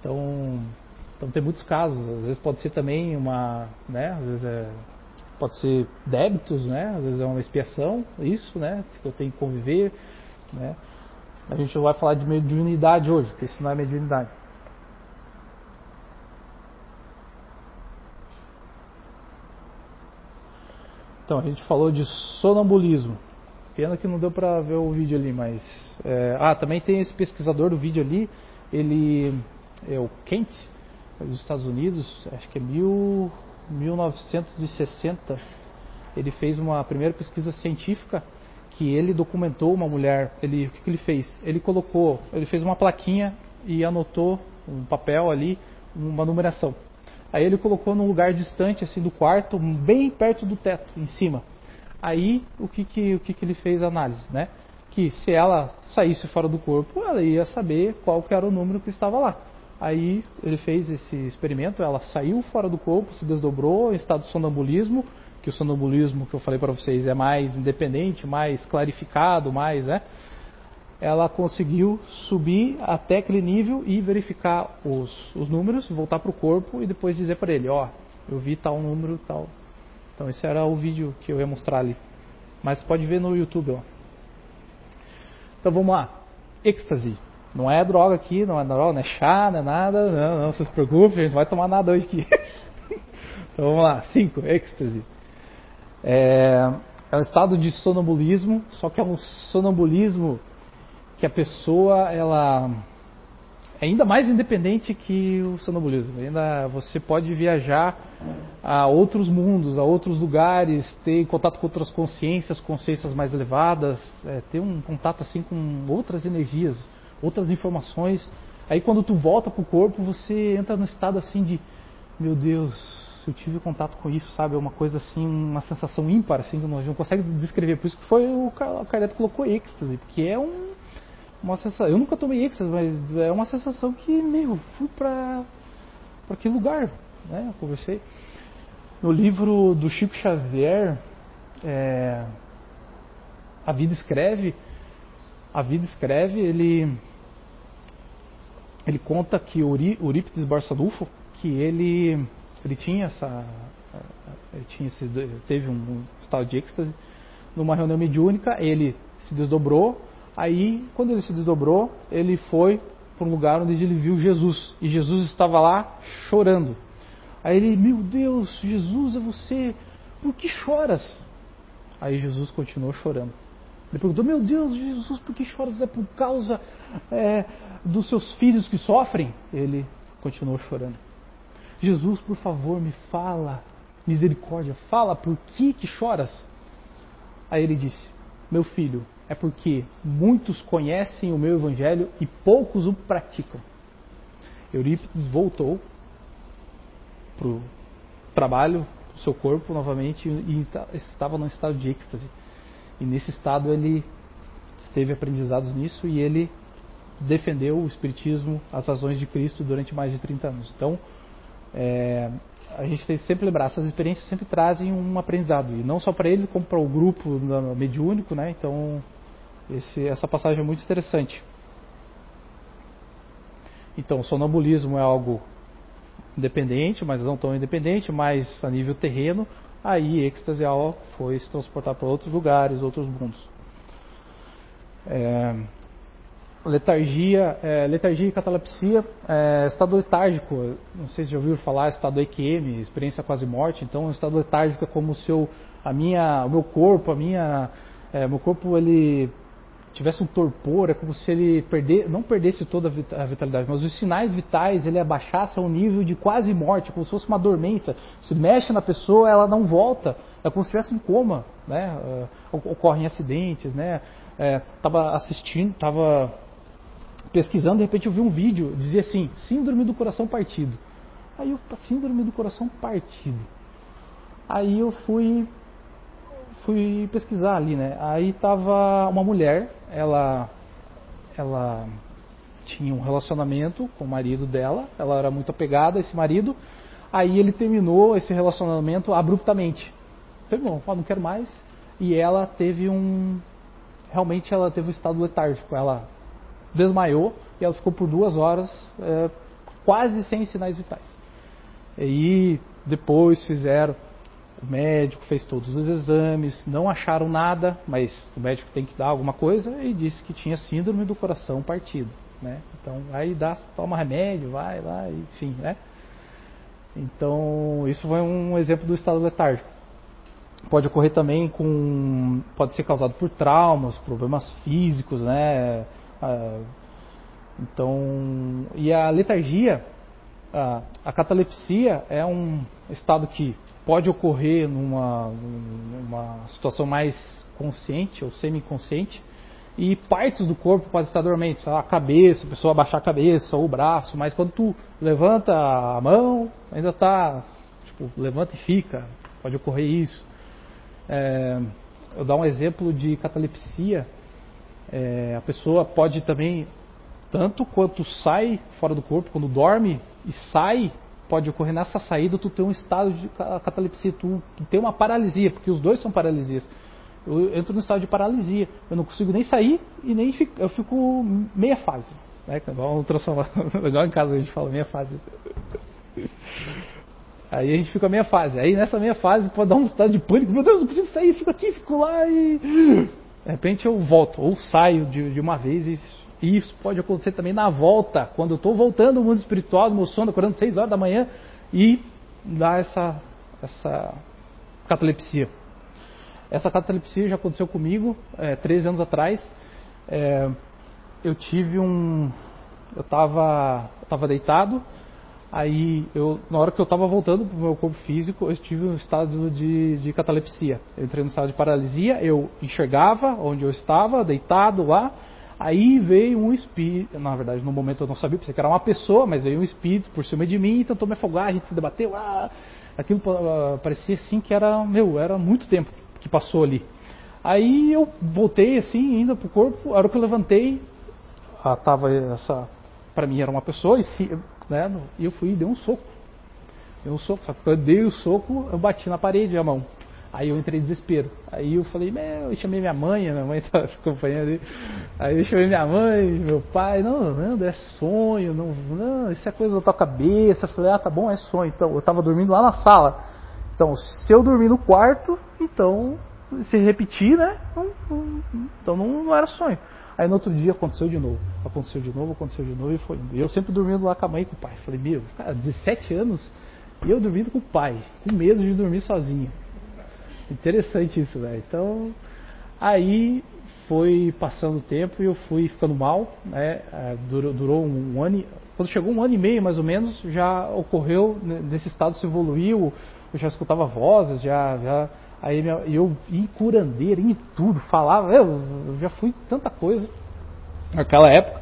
Então, Então tem muitos casos, às vezes pode ser também uma, né, às vezes é, pode ser débitos, né, às vezes é uma expiação, isso, né, que eu tenho que conviver, né. A gente vai falar de mediunidade hoje, porque isso não é mediunidade. Então, a gente falou de sonambulismo. Pena que não deu para ver o vídeo ali, mas. É, ah, também tem esse pesquisador do vídeo ali, ele é o Kent, dos Estados Unidos, acho que é mil, 1960. Ele fez uma primeira pesquisa científica que ele documentou uma mulher. Ele, o que, que ele fez? Ele colocou, ele fez uma plaquinha e anotou um papel ali, uma numeração. Aí ele colocou num lugar distante assim do quarto, bem perto do teto, em cima. Aí o que que, o que, que ele fez a análise, né? Que se ela saísse fora do corpo, ela ia saber qual que era o número que estava lá. Aí ele fez esse experimento, ela saiu fora do corpo, se desdobrou em estado de sonambulismo, que o sonambulismo que eu falei para vocês é mais independente, mais clarificado, mais, né? Ela conseguiu subir até aquele nível e verificar os, os números, voltar para o corpo e depois dizer para ele, ó, eu vi tal número, tal. Então esse era o vídeo que eu ia mostrar ali. Mas pode ver no YouTube, ó. Então vamos lá. Êxtase. Não é droga aqui, não é droga, não é chá, não é nada. Não, não se preocupe, a gente não vai tomar nada hoje aqui. então vamos lá. 5. Êxtase. É, é um estado de sonambulismo, só que é um sonambulismo que a pessoa ela é ainda mais independente que o sonambulismo. Ainda você pode viajar a outros mundos, a outros lugares, ter contato com outras consciências, consciências mais elevadas, é, ter um contato assim com outras energias, outras informações. Aí quando tu volta pro corpo, você entra no estado assim de, meu Deus, eu tive contato com isso, sabe? É uma coisa assim, uma sensação ímpar, assim, que não consegue descrever. Por isso que foi o Kardec colocou êxtase, porque é um uma sensação. Eu nunca tomei êxtase, mas é uma sensação que, meu, fui para para que lugar, né? Eu conversei. No livro do Chico Xavier, é, A Vida Escreve, A Vida Escreve, ele ele conta que Eurípides Barçanufo, que ele ele tinha essa ele tinha esse, teve um estado de êxtase numa reunião mediúnica, ele se desdobrou Aí, quando ele se desdobrou, ele foi para um lugar onde ele viu Jesus. E Jesus estava lá chorando. Aí ele, meu Deus, Jesus é você, por que choras? Aí Jesus continuou chorando. Ele perguntou, meu Deus, Jesus, por que choras? É por causa é, dos seus filhos que sofrem? Ele continuou chorando. Jesus, por favor, me fala, misericórdia, fala, por que que choras? Aí ele disse, meu filho, é porque muitos conhecem o meu evangelho e poucos o praticam. Eurípides voltou para o trabalho, para o seu corpo novamente e estava num estado de êxtase. E nesse estado ele teve aprendizados nisso e ele defendeu o Espiritismo, as razões de Cristo durante mais de 30 anos. Então, é, a gente tem que sempre lembrar, essas experiências sempre trazem um aprendizado, e não só para ele, como para o grupo mediúnico, né? Então, esse, essa passagem é muito interessante. Então, o sonambulismo é algo independente, mas não tão independente, mas a nível terreno. Aí, êxtase foi se transportar para outros lugares, outros mundos. É, letargia, é, letargia e catalepsia, é, estado letárgico, não sei se já ouviram falar, estado EQM, experiência quase morte, então o estado letárgico é como se eu, a minha, o meu corpo, a minha, é, meu corpo ele tivesse um torpor, é como se ele perder, não perdesse toda a vitalidade, mas os sinais vitais ele abaixasse ao nível de quase morte, como se fosse uma dormência. Se mexe na pessoa, ela não volta, é como se estivesse em coma, né? Uh, ocorrem acidentes, né? É, assistindo, estava pesquisando, de repente eu vi um vídeo, dizia assim, síndrome do coração partido. Aí eu, síndrome do coração partido. Aí eu fui fui pesquisar ali, né? Aí tava uma mulher, ela ela tinha um relacionamento com o marido dela, ela era muito apegada a esse marido. Aí ele terminou esse relacionamento abruptamente. Terminou, não quero mais. E ela teve um realmente ela teve um estado letárgico. Ela desmaiou e ela ficou por duas horas é, quase sem sinais vitais. E depois fizeram, o médico fez todos os exames, não acharam nada, mas o médico tem que dar alguma coisa e disse que tinha síndrome do coração partido. Né? Então aí dá, toma remédio, vai lá, enfim, né? Então isso foi um exemplo do estado letárgico. Pode ocorrer também com, pode ser causado por traumas, problemas físicos, né? Ah, então, e a letargia, a, a catalepsia é um estado que pode ocorrer numa, numa situação mais consciente ou semi-consciente e partes do corpo podem estar dormentes, a cabeça, a pessoa abaixar a cabeça ou o braço, mas quando tu levanta a mão, ainda está, tipo, levanta e fica, pode ocorrer isso. É, eu dar um exemplo de catalepsia, é, a pessoa pode também, tanto quanto sai fora do corpo, quando dorme e sai, pode ocorrer nessa saída, tu ter um estado de catalepsia, tu ter uma paralisia, porque os dois são paralisias. Eu entro no estado de paralisia, eu não consigo nem sair e nem fico, eu fico meia fase. Né? Igual, transformar, igual em casa a gente fala meia fase. Aí a gente fica meia fase. Aí nessa meia fase pode dar um estado de pânico. Meu Deus, não consigo sair, fico aqui, fico lá e. De repente eu volto, ou saio de, de uma vez e isso pode acontecer também na volta, quando eu estou voltando ao mundo espiritual, do meu sono, acordando 6 horas da manhã e dá essa, essa catalepsia. Essa catalepsia já aconteceu comigo é, 13 anos atrás. É, eu tive um. Eu estava tava deitado, aí eu, na hora que eu estava voltando para o meu corpo físico, eu tive um estado de, de catalepsia. Eu entrei no estado de paralisia, eu enxergava onde eu estava, deitado lá, Aí veio um espírito, na verdade no momento eu não sabia, pensei que era uma pessoa, mas veio um espírito por cima de mim tentou me afogar, a gente se debateu, ah, aquilo ah, parecia assim que era, meu, era muito tempo que passou ali. Aí eu voltei assim, indo pro corpo, a hora que eu levantei, ah, tava essa, para mim era uma pessoa, né, e eu fui e dei um soco. Dei um soco, só que eu dei o soco, eu bati na parede a mão. Aí eu entrei em desespero. Aí eu falei, meu, eu chamei minha mãe, minha mãe estava acompanhando ali. Aí eu chamei minha mãe, meu pai, não, não, é sonho, não, não, isso é coisa da tua cabeça. Eu falei, ah, tá bom, é sonho. Então, eu estava dormindo lá na sala. Então, se eu dormir no quarto, então, se repetir, né? Então não, não era sonho. Aí no outro dia aconteceu de novo. Aconteceu de novo, aconteceu de novo e foi. E eu sempre dormindo lá com a mãe e com o pai. Falei, meu, cara, 17 anos e eu dormindo com o pai, com medo de dormir sozinho. Interessante isso, velho. Então, aí foi passando o tempo e eu fui ficando mal, né? É, durou, durou um, um, ano, quando chegou um ano e meio mais ou menos, já ocorreu nesse estado se evoluiu, eu já escutava vozes, já, já aí eu em curandeira, em tudo, falava, eu, já fui tanta coisa naquela época,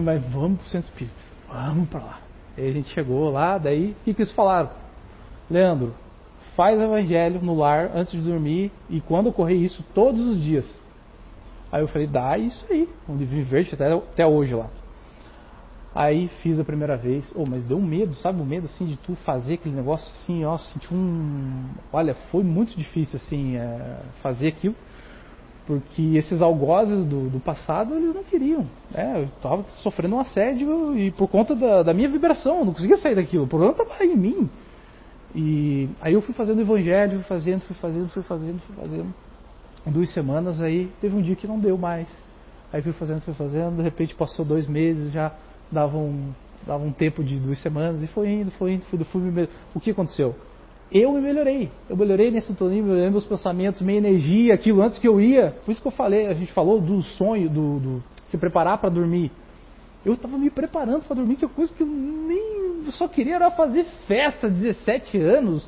mas vamos pro centro espírita, vamos para lá. Aí a gente chegou lá, daí o que, que eles falaram? Leandro, faz evangelho no lar antes de dormir e quando ocorrer isso todos os dias. Aí eu falei, dá isso aí, um livrinho verde até, até hoje lá. Aí fiz a primeira vez, oh, mas deu medo, sabe o medo assim de tu fazer aquele negócio assim, ó, senti um, olha, foi muito difícil assim é, fazer aquilo, porque esses algozes do, do, passado eles não queriam, né? eu estava sofrendo um assédio e por conta da, da minha vibração, eu não conseguia sair daquilo, o problema estava em mim. E aí eu fui fazendo evangelho, fui fazendo, fui fazendo, fui fazendo, fui fazendo. Duas semanas aí teve um dia que não deu mais. Aí fui fazendo, fui fazendo, de repente passou dois meses, já dava um, dava um tempo de duas semanas e foi indo, foi indo, fui, fui, fui O que aconteceu? Eu me melhorei. Eu melhorei nesse sintonia, melhorei meus pensamentos, minha energia, aquilo antes que eu ia. Por isso que eu falei, a gente falou do sonho, do, do se preparar para dormir. Eu estava me preparando para dormir, que é coisa que eu nem. Eu só queria era fazer festa, 17 anos.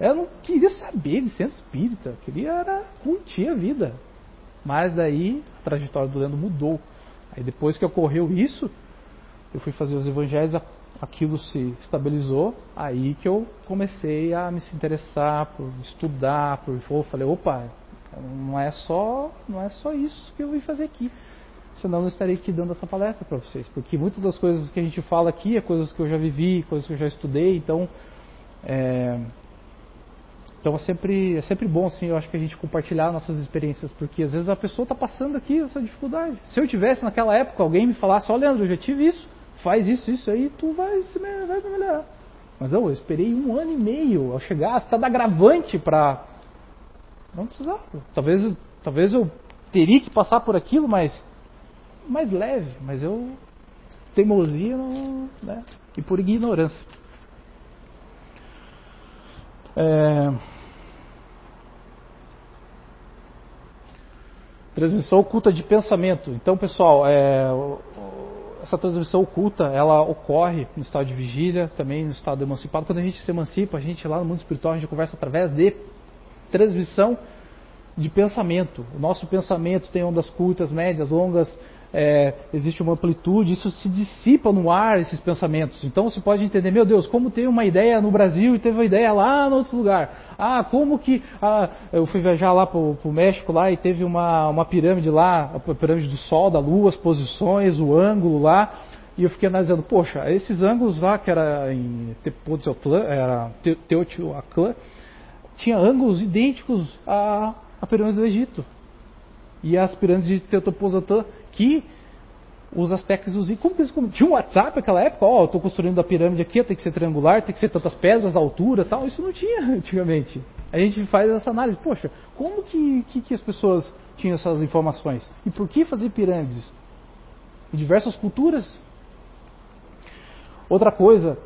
Eu não queria saber de centro espírita, eu queria era curtir a vida. Mas daí a trajetória do Leandro mudou. Aí depois que ocorreu isso, eu fui fazer os evangelhos, aquilo se estabilizou, aí que eu comecei a me interessar por estudar, por eu falei, opa, não é só, não é só isso que eu vim fazer aqui senão eu não estaria aqui dando essa palestra para vocês. Porque muitas das coisas que a gente fala aqui é coisas que eu já vivi, coisas que eu já estudei, então é, então é sempre, é sempre bom assim, eu acho que a gente compartilhar nossas experiências, porque às vezes a pessoa está passando aqui essa dificuldade. Se eu tivesse naquela época alguém me falasse, ó Leandro, eu já tive isso, faz isso, isso aí, tu vai, se, vai melhorar. Mas eu, esperei um ano e meio ao chegar, está da agravante para. Não precisava. Talvez, talvez eu teria que passar por aquilo, mas mais leve. Mas eu teimosia né? e por ignorância. É... Transmissão oculta de pensamento. Então, pessoal, é, essa transmissão oculta, ela ocorre no estado de vigília, também no estado emancipado. Quando a gente se emancipa, a gente lá no mundo espiritual, a gente conversa através de transmissão de pensamento. O nosso pensamento tem ondas curtas, médias, longas, é, existe uma amplitude, isso se dissipa no ar, esses pensamentos. Então você pode entender, meu Deus, como tem uma ideia no Brasil e teve uma ideia lá no outro lugar. Ah, como que. Ah, eu fui viajar lá para o México lá e teve uma, uma pirâmide lá, a pirâmide do Sol, da Lua, as posições, o ângulo lá. E eu fiquei analisando, poxa, esses ângulos lá que era em era Teotihuacan, tinha ângulos idênticos à, à pirâmide do Egito. E as pirâmides de Teotihuacan que os. Como que eles tinha um WhatsApp naquela época? Ó, oh, estou construindo a pirâmide aqui, tem que ser triangular, tem que ser tantas pedras, altura tal. Isso não tinha antigamente. A gente faz essa análise. Poxa, como que, que, que as pessoas tinham essas informações? E por que fazer pirâmides? Em diversas culturas. Outra coisa,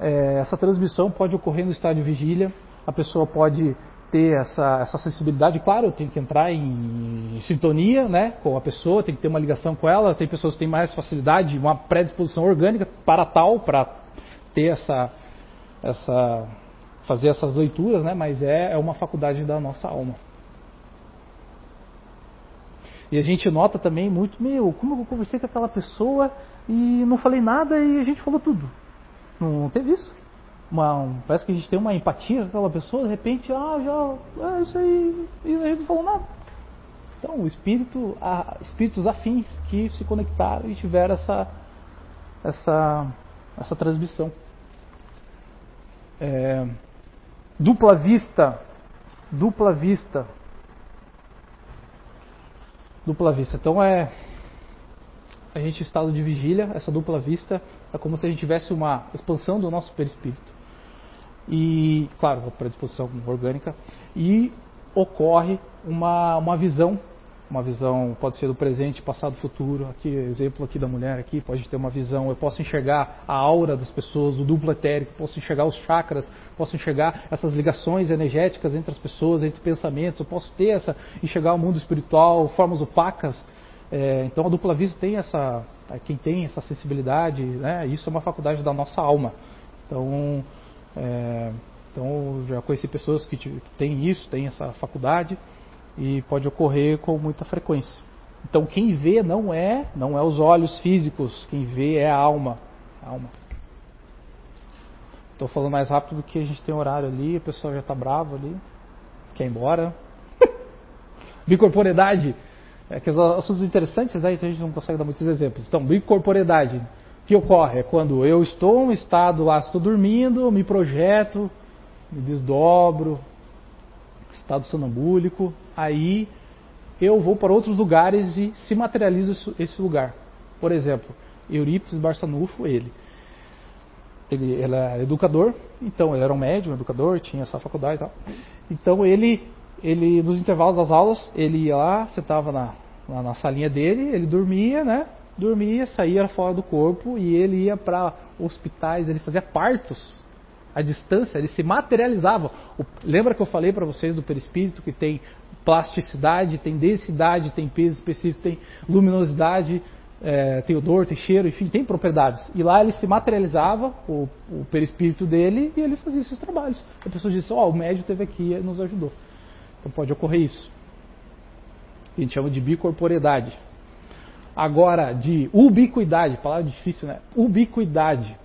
é, essa transmissão pode ocorrer no estado de vigília. A pessoa pode ter essa, essa sensibilidade, claro, eu tenho que entrar em, em, sintonia né, com a pessoa, tem que ter uma ligação com ela, tem pessoas que têm mais facilidade, uma predisposição orgânica para tal, para ter essa, essa, fazer essas leituras, né, mas é, é uma faculdade da nossa alma. E a gente nota também muito, meu, como eu conversei com aquela pessoa e não falei nada e a gente falou tudo. Não teve isso? Uma, um, parece que a gente tem uma empatia com aquela pessoa, de repente, ah, já, é isso aí, e a gente não falou nada. Então, o espírito, a, espíritos afins que se conectaram e tiveram essa, essa, essa transmissão. É, dupla vista, dupla vista, dupla vista. Então é a gente estado de vigília, essa dupla vista é como se a gente tivesse uma expansão do nosso perispírito e, claro, a predisposição orgânica, e ocorre uma, uma visão, uma visão pode ser do presente, passado, futuro, aqui exemplo aqui da mulher aqui, pode ter uma visão, eu posso enxergar a aura das pessoas, o duplo etérico, posso enxergar os chakras, posso enxergar essas ligações energéticas entre as pessoas, entre pensamentos, eu posso ter essa, enxergar o mundo espiritual, formas opacas, é, então a dupla vista tem essa, quem tem essa sensibilidade, né, isso é uma faculdade da nossa alma. Então, é, então, já conheci pessoas que, que têm isso, têm essa faculdade e pode ocorrer com muita frequência. Então, quem vê não é, não é os olhos físicos, quem vê é a alma. Alma. Estou falando mais rápido do que a gente tem horário ali, o pessoal já está bravo ali, quer ir embora. bicorporidade, é que os assuntos interessantes aí a gente não consegue dar muitos exemplos. Então, bicorporidade que ocorre? É quando eu estou em um estado lá, estou dormindo, me projeto, me desdobro, estado sonambúlico, aí eu vou para outros lugares e se materializa esse lugar. Por exemplo, Eurípides Barçanufo, ele. Ele, ele é educador, então ele era um médium, educador, tinha essa faculdade e tal. Então ele, ele nos intervalos das aulas, ele ia lá, sentava na, na, na salinha dele, ele dormia, né? Dormia, saía fora do corpo e ele ia para hospitais, ele fazia partos à distância, ele se materializava. O, lembra que eu falei para vocês do perispírito que tem plasticidade, tem densidade, tem peso específico, tem luminosidade, é, tem odor, tem cheiro, enfim, tem propriedades. E lá ele se materializava, o, o perispírito dele, e ele fazia esses trabalhos. A pessoa disse, ó, oh, o médico teve aqui e nos ajudou. Então pode ocorrer isso. A gente chama de bicorporidade. Agora, de ubiquidade, palavra difícil, né? Ubiquidade.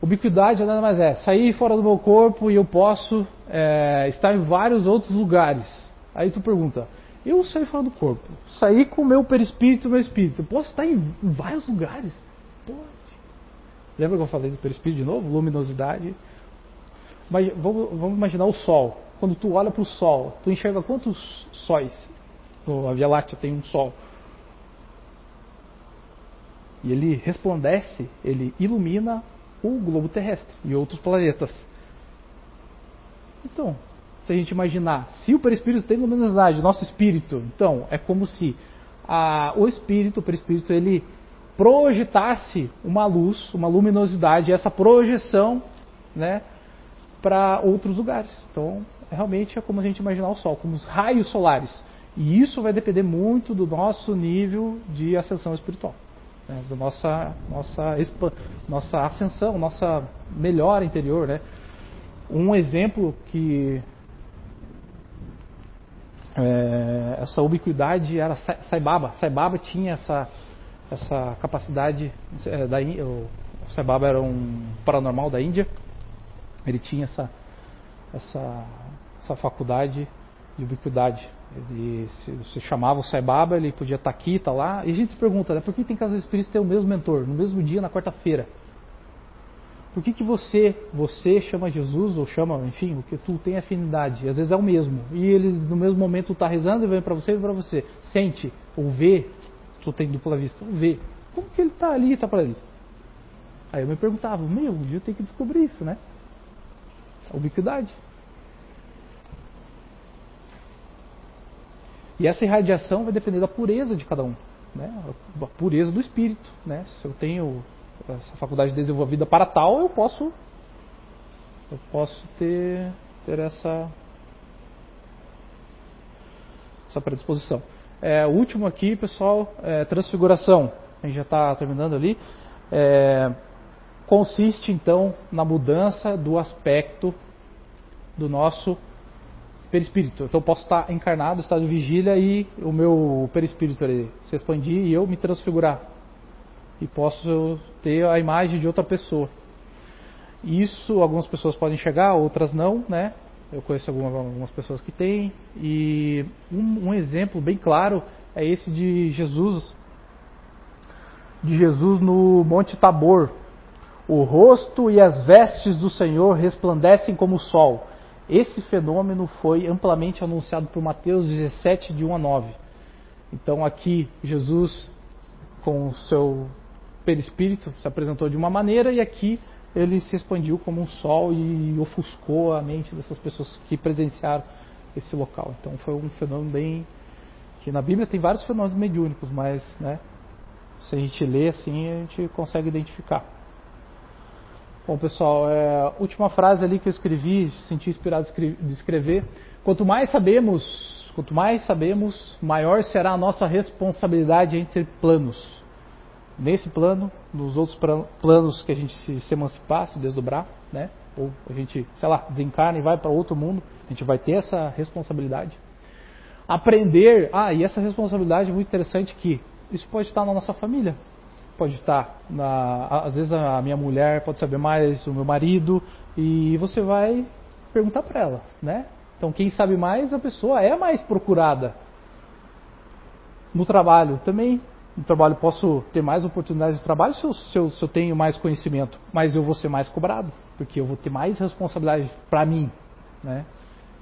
Ubiquidade nada mais é sair fora do meu corpo e eu posso é, estar em vários outros lugares. Aí tu pergunta, eu saí fora do corpo, saí com o meu perispírito meu espírito, eu posso estar em vários lugares? Pode. Lembra que eu falei do perispírito de novo? Luminosidade. Mas vamos, vamos imaginar o Sol. Quando tu olha para o Sol, tu enxerga quantos sóis? A Via Láctea tem um Sol. E ele resplandece, ele ilumina o globo terrestre e outros planetas. Então, se a gente imaginar, se o perispírito tem luminosidade, nosso espírito, então é como se a, o espírito, o perispírito, ele projetasse uma luz, uma luminosidade, essa projeção, né, para outros lugares. Então, realmente é como a gente imaginar o Sol, como os raios solares. E isso vai depender muito do nosso nível de ascensão espiritual, né, da nossa, nossa, nossa ascensão, nossa melhora interior. Né. Um exemplo que é, essa ubiquidade era Saibaba. Saibaba tinha essa, essa capacidade. É, da, o Saibaba era um paranormal da Índia. Ele tinha essa, essa, essa faculdade de ubiquidade. Ele, se você chamava o Saibaba, ele podia estar aqui, estar lá. E a gente se pergunta, né, por que tem casos espíritos ter o mesmo mentor, no mesmo dia, na quarta-feira? Por que, que você, você chama Jesus ou chama, enfim, o que tu tem afinidade? Às vezes é o mesmo. E ele no mesmo momento está rezando e vem para você e para você. Sente ou vê, tu tem dupla vista, ou vê. Como que ele está ali e está para ali? Aí eu me perguntava, meu, um dia eu tenho que descobrir isso, né? A ubiquidade. E essa irradiação vai depender da pureza de cada um, né? A pureza do espírito, né? Se eu tenho essa faculdade desenvolvida para tal, eu posso eu posso ter ter essa essa predisposição. É, o último aqui, pessoal, é transfiguração. A gente já está terminando ali. É, consiste então na mudança do aspecto do nosso perispírito. Então eu posso estar encarnado, estado de vigília e o meu perispírito ali, se expandir e eu me transfigurar e posso ter a imagem de outra pessoa. Isso algumas pessoas podem chegar, outras não, né? Eu conheço algumas, algumas pessoas que têm. E um, um, exemplo bem claro é esse de Jesus, de Jesus no Monte Tabor. O rosto e as vestes do Senhor resplandecem como o sol. Esse fenômeno foi amplamente anunciado por Mateus 17, de 1 a 9. Então aqui Jesus com o seu perispírito se apresentou de uma maneira e aqui ele se expandiu como um sol e ofuscou a mente dessas pessoas que presenciaram esse local. Então foi um fenômeno bem que na Bíblia tem vários fenômenos mediúnicos, mas né, se a gente lê assim a gente consegue identificar. Bom pessoal, é, última frase ali que eu escrevi, senti inspirado de escrever. Quanto mais sabemos, quanto mais sabemos, maior será a nossa responsabilidade entre planos nesse plano, nos outros planos que a gente se, se emancipar, se desdobrar, né? Ou a gente, sei lá, desencarna e vai para outro mundo, a gente vai ter essa responsabilidade. Aprender, ah, e essa responsabilidade é muito interessante que isso pode estar na nossa família, pode estar na, às vezes a minha mulher pode saber mais, o meu marido, e você vai perguntar para ela, né? Então quem sabe mais, a pessoa é mais procurada. No trabalho também no trabalho posso ter mais oportunidades de trabalho se eu, se, eu, se eu, tenho mais conhecimento, mas eu vou ser mais cobrado, porque eu vou ter mais responsabilidade para mim, né?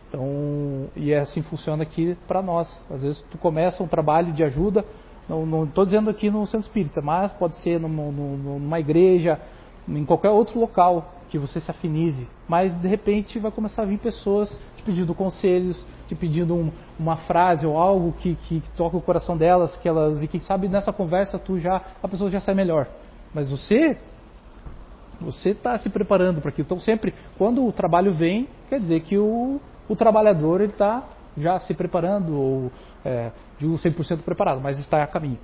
Então, e é assim funciona aqui para nós. Às vezes tu começa um trabalho de ajuda, não estou dizendo aqui no centro espírita, mas pode ser numa, numa igreja, em qualquer outro local que você se afinize. Mas de repente vai começar a vir pessoas te pedindo conselhos, te pedindo um, uma frase ou algo que, que, que, o coração delas, que elas e quem sabe nessa conversa tu já a pessoa já sai melhor. Mas você você está se preparando para aquilo. Então sempre quando o trabalho vem, quer dizer que o, o trabalhador ele está já se preparando ou é, um 100% preparado, mas está a caminho.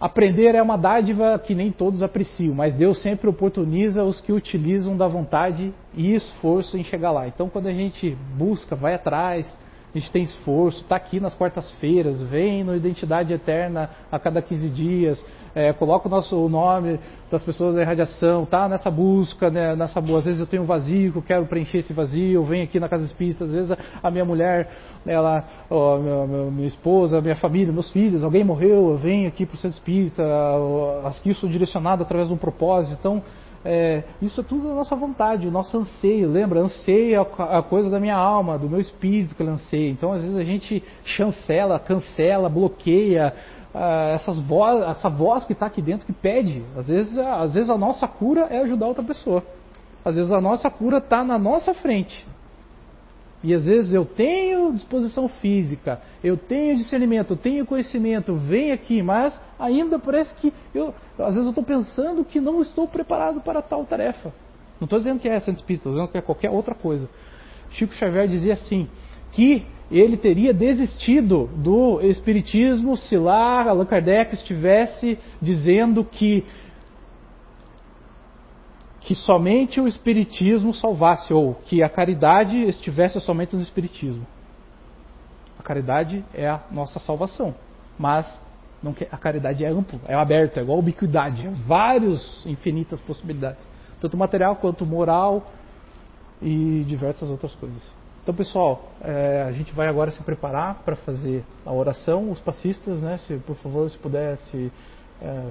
Aprender é uma dádiva que nem todos apreciam, mas Deus sempre oportuniza os que utilizam da vontade e esforço em chegar lá. Então, quando a gente busca, vai atrás, a gente tem esforço, está aqui nas quartas-feiras, vem no Identidade Eterna a cada 15 dias, é, coloca o nosso nome das pessoas da irradiação, está nessa busca, né, nessa boa. Às vezes eu tenho um vazio, que eu quero preencher esse vazio, venho aqui na Casa Espírita, às vezes a, a minha mulher, ela, ó, minha, minha, esposa, minha família, meus filhos, alguém morreu, eu venho aqui para o Centro Espírita, aqui eu sou direcionado através de um propósito. Então, é, isso é tudo a nossa vontade, o nosso anseio. Lembra? Anseio é a coisa da minha alma, do meu espírito que ele anseia. Então, às vezes, a gente chancela, cancela, bloqueia, ah, essas essa voz que está aqui dentro que pede. Às vezes, às vezes a nossa cura é ajudar outra pessoa. Às vezes a nossa cura está na nossa frente. E às vezes eu tenho disposição física, eu tenho discernimento, eu tenho conhecimento, vem aqui, mas ainda parece que eu, às vezes eu estou pensando que não estou preparado para tal tarefa. Não estou dizendo que é Santo Espírito, estou dizendo que é qualquer outra coisa. Chico Xavier dizia assim, que ele teria desistido do Espiritismo se lá Allan Kardec estivesse dizendo que que somente o Espiritismo salvasse, ou que a caridade estivesse somente no Espiritismo. A caridade é a nossa salvação, mas não, a caridade é ampla, é aberta, é igual a ubiquidade, é várias infinitas possibilidades, tanto material quanto moral e diversas outras coisas. Então, pessoal, é, a gente vai agora se preparar para fazer a oração. Os passistas, né, se por favor, se pudesse é,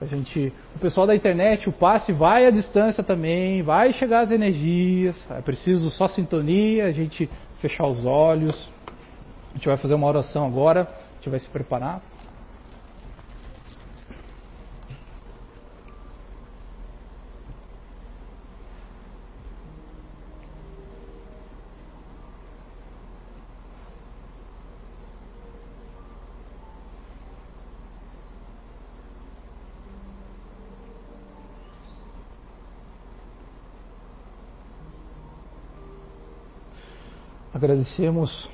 a gente, o pessoal da internet, o passe vai à distância também, vai chegar as energias. É preciso só sintonia, a gente fechar os olhos. A gente vai fazer uma oração agora, a gente vai se preparar. Agradecemos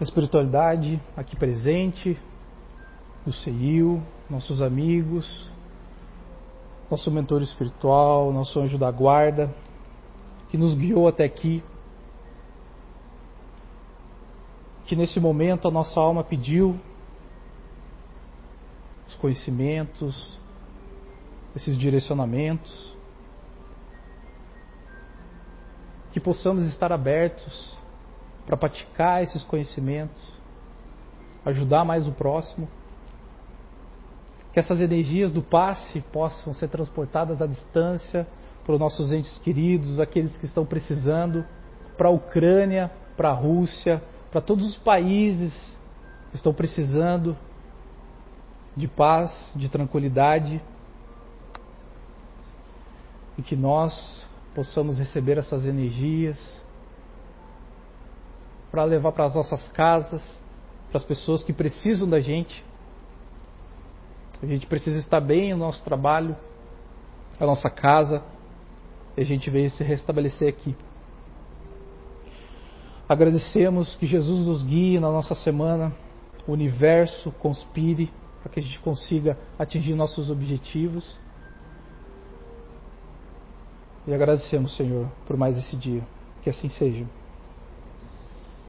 a espiritualidade aqui presente, o CEIU, nossos amigos, nosso mentor espiritual, nosso anjo da guarda, que nos guiou até aqui. Que nesse momento a nossa alma pediu os conhecimentos, esses direcionamentos. Que possamos estar abertos para praticar esses conhecimentos, ajudar mais o próximo, que essas energias do passe possam ser transportadas à distância para os nossos entes queridos, aqueles que estão precisando, para a Ucrânia, para a Rússia, para todos os países que estão precisando de paz, de tranquilidade, e que nós possamos receber essas energias para levar para as nossas casas, para as pessoas que precisam da gente. A gente precisa estar bem no nosso trabalho, na nossa casa, e a gente veio se restabelecer aqui. Agradecemos que Jesus nos guie na nossa semana, o universo conspire para que a gente consiga atingir nossos objetivos. E agradecemos, Senhor, por mais esse dia. Que assim seja.